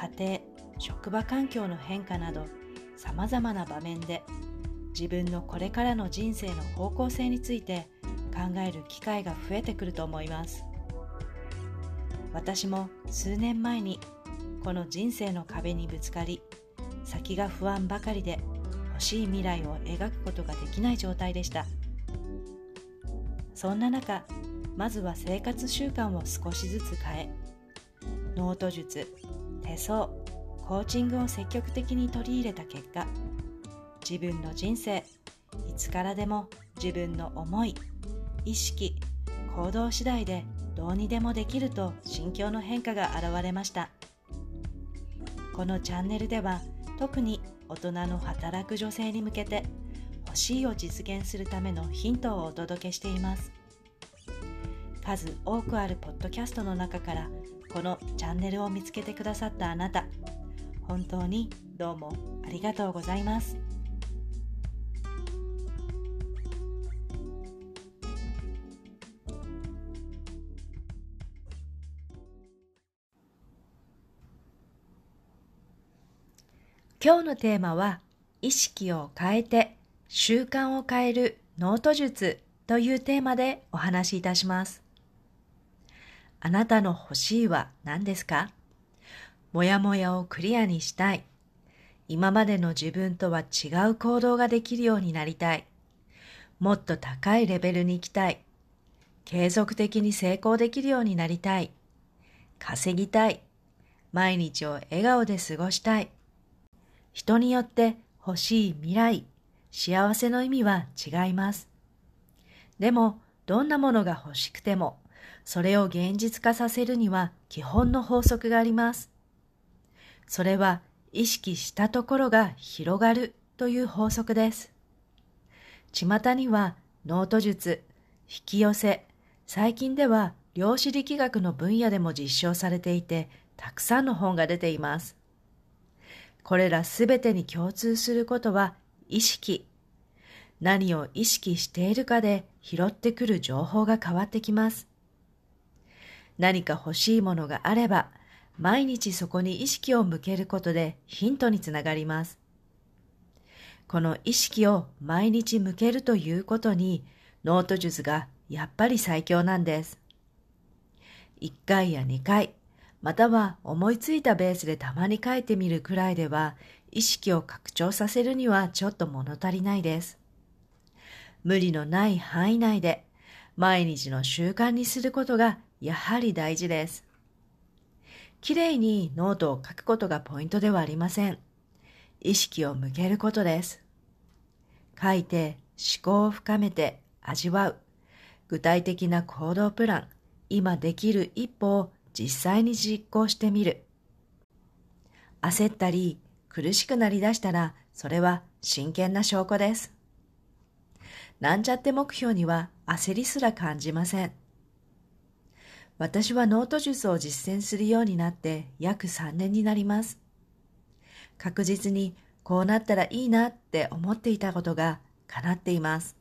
家庭、職場環境の変化など、様々な場面で自分のこれからの人生の方向性について考える機会が増えてくると思います。私も数年前にこの人生の壁にぶつかり、先が不安ばかりで欲しい未来を描くことができない状態でした。そんな中、まずは生活習慣を少しずつ変え、ノート術、手相、コーチングを積極的に取り入れた結果、自分の人生、いつからでも自分の思い、意識、行動次第でどうにでもできると心境の変化が現れました。このチャンネルでは特に大人の働く女性に向けて欲しいを実現するためのヒントをお届けしています。数多くあるポッドキャストの中からこのチャンネルを見つけてくださったあなた、本当にどうもありがとうございます。今日のテーマは意識を変えて習慣を変えるノート術というテーマでお話しいたします。あなたの欲しいは何ですか？もやもやをクリアにしたい。今までの自分とは違う行動ができるようになりたい。もっと高いレベルに行きたい。継続的に成功できるようになりたい。稼ぎたい。毎日を笑顔で過ごしたい。人によって欲しい未来、幸せの意味は違います。でも、どんなものが欲しくても、それを現実化させるには基本の法則があります。それは意識したところが広がるという法則です。巷にはノート術、引き寄せ、最近では量子力学の分野でも実証されていて、たくさんの本が出ています。これらすべてに共通することは意識。何を意識しているかで拾ってくる情報が変わってきます。何か欲しいものがあれば、毎日そこに意識を向けることでヒントにつながります。この意識を毎日向けるということに、ノート術がやっぱり最強なんです。1回や2回、または思いついたベースでたまに書いてみるくらいでは、意識を拡張させるにはちょっと物足りないです。無理のない範囲内で、毎日の習慣にすることがやはり大事です。きれいにノートを書くことがポイントではありません。意識を向けることです。書いて思考を深めて味わう。具体的な行動プラン、今できる一歩を実際に実行してみる。焦ったり苦しくなりだしたらそれは真剣な証拠です。なんちゃって目標には焦りすら感じません。私はノート術を実践するようになって約3年になります。確実にこうなったらいいなって思っていたことが叶っています。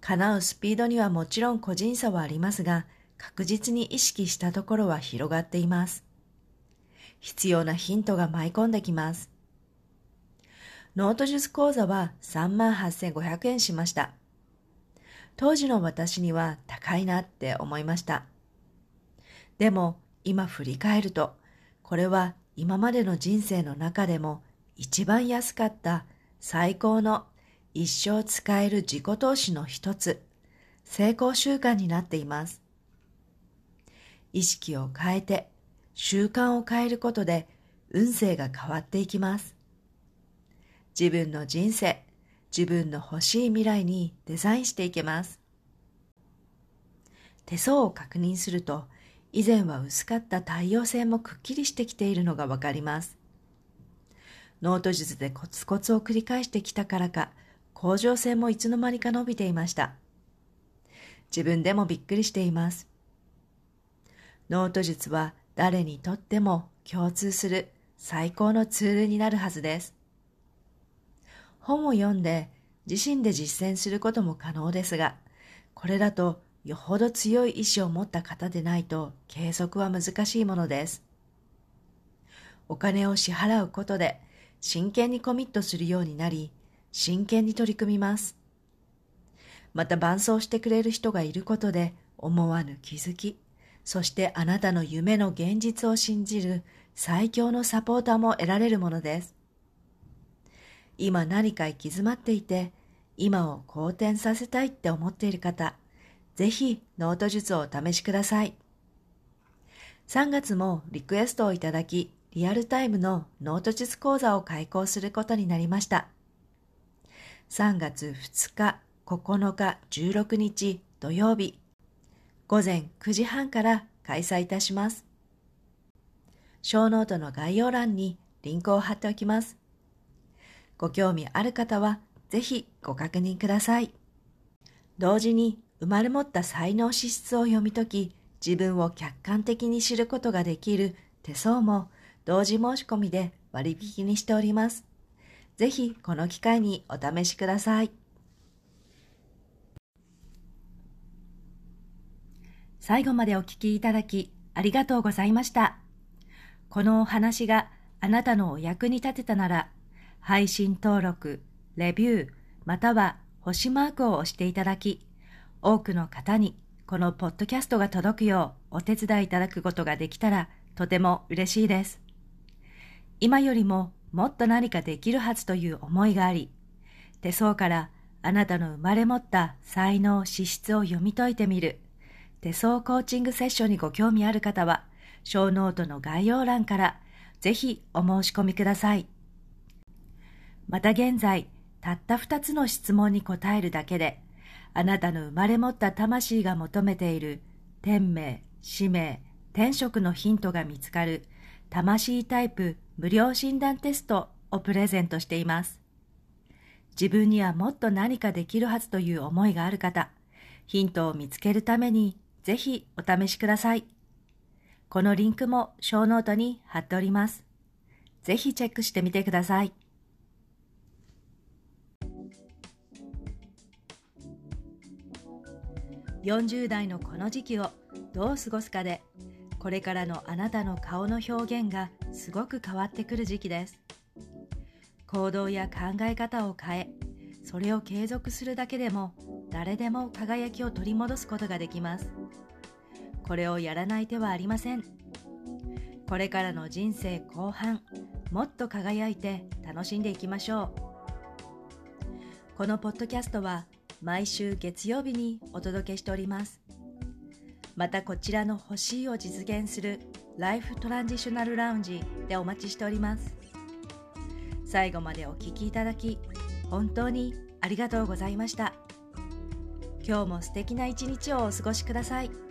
叶うスピードにはもちろん個人差はありますが、確実に意識したところは広がっています。必要なヒントが舞い込んできます。ノート術講座は38,500円しました。当時の私には高いなって思いました。でも今振り返ると、これは今までの人生の中でも一番安かった最高の一生使える自己投資の一つ、成功習慣になっています。意識を変えて習慣を変えることで運勢が変わっていきます。自分の人生、自分の欲しい未来にデザインしていけます。手相を確認すると、以前は薄かった太陽線もくっきりしてきているのがわかります。ノート術でコツコツを繰り返してきたからか、向上線もいつの間にか伸びていました。自分でもびっくりしています。ノート術は誰にとっても共通する最高のツールになるはずです。本を読んで自身で実践することも可能ですが、これだとよほど強い意志を持った方でないと継続は難しいものです。お金を支払うことで真剣にコミットするようになり、真剣に取り組みます。また伴走してくれる人がいることで思わぬ気づき、そしてあなたの夢の現実を信じる最強のサポーターも得られるものです。今何か行き詰まっていて、今を好転させたいって思っている方、ぜひノート術をお試しください。3月もリクエストをいただき、リアルタイムのノート術講座を開講することになりました。3月2日、9日、16日土曜日、午前9時半から開催いたします。ショーノートの概要欄にリンクを貼っておきます。ご興味ある方はぜひご確認ください。同時に生まれ持った才能資質を読み解き、自分を客観的に知ることができる手相も同時申し込みで割引にしております。ぜひこの機会にお試しください。最後までお聞きいただきありがとうございました。このお話があなたのお役に立てたなら、配信登録、レビュー、または星マークを押していただき、多くの方にこのポッドキャストが届くようお手伝いいただくことができたらとても嬉しいです。今よりももっと何かできるはずという思いがあり、手相からあなたの生まれ持った才能、資質を読み解いてみる手相コーチングセッションにご興味ある方は、ショーノートの概要欄からぜひお申し込みください。また現在、たった2つの質問に答えるだけで、あなたの生まれ持った魂が求めている天命、使命、天職のヒントが見つかる魂タイプ無料診断テストをプレゼントしています。自分にはもっと何かできるはずという思いがある方、ヒントを見つけるためにぜひお試しください。このリンクもショーノートに貼っております。ぜひチェックしてみてください。40代のこの時期をどう過ごすかで、これからのあなたの顔の表現がすごく変わってくる時期です。行動や考え方を変え、それを継続するだけでも誰でも輝きを取り戻すことができます。これをやらない手はありません。これからの人生後半、もっと輝いて楽しんでいきましょう。このポッドキャストは毎週月曜日にお届けしております。またこちらの欲しいを実現するライフトランジショナルラウンジでお待ちしております。最後までお聴きいただき、本当にありがとうございました。今日も素敵な一日をお過ごしください。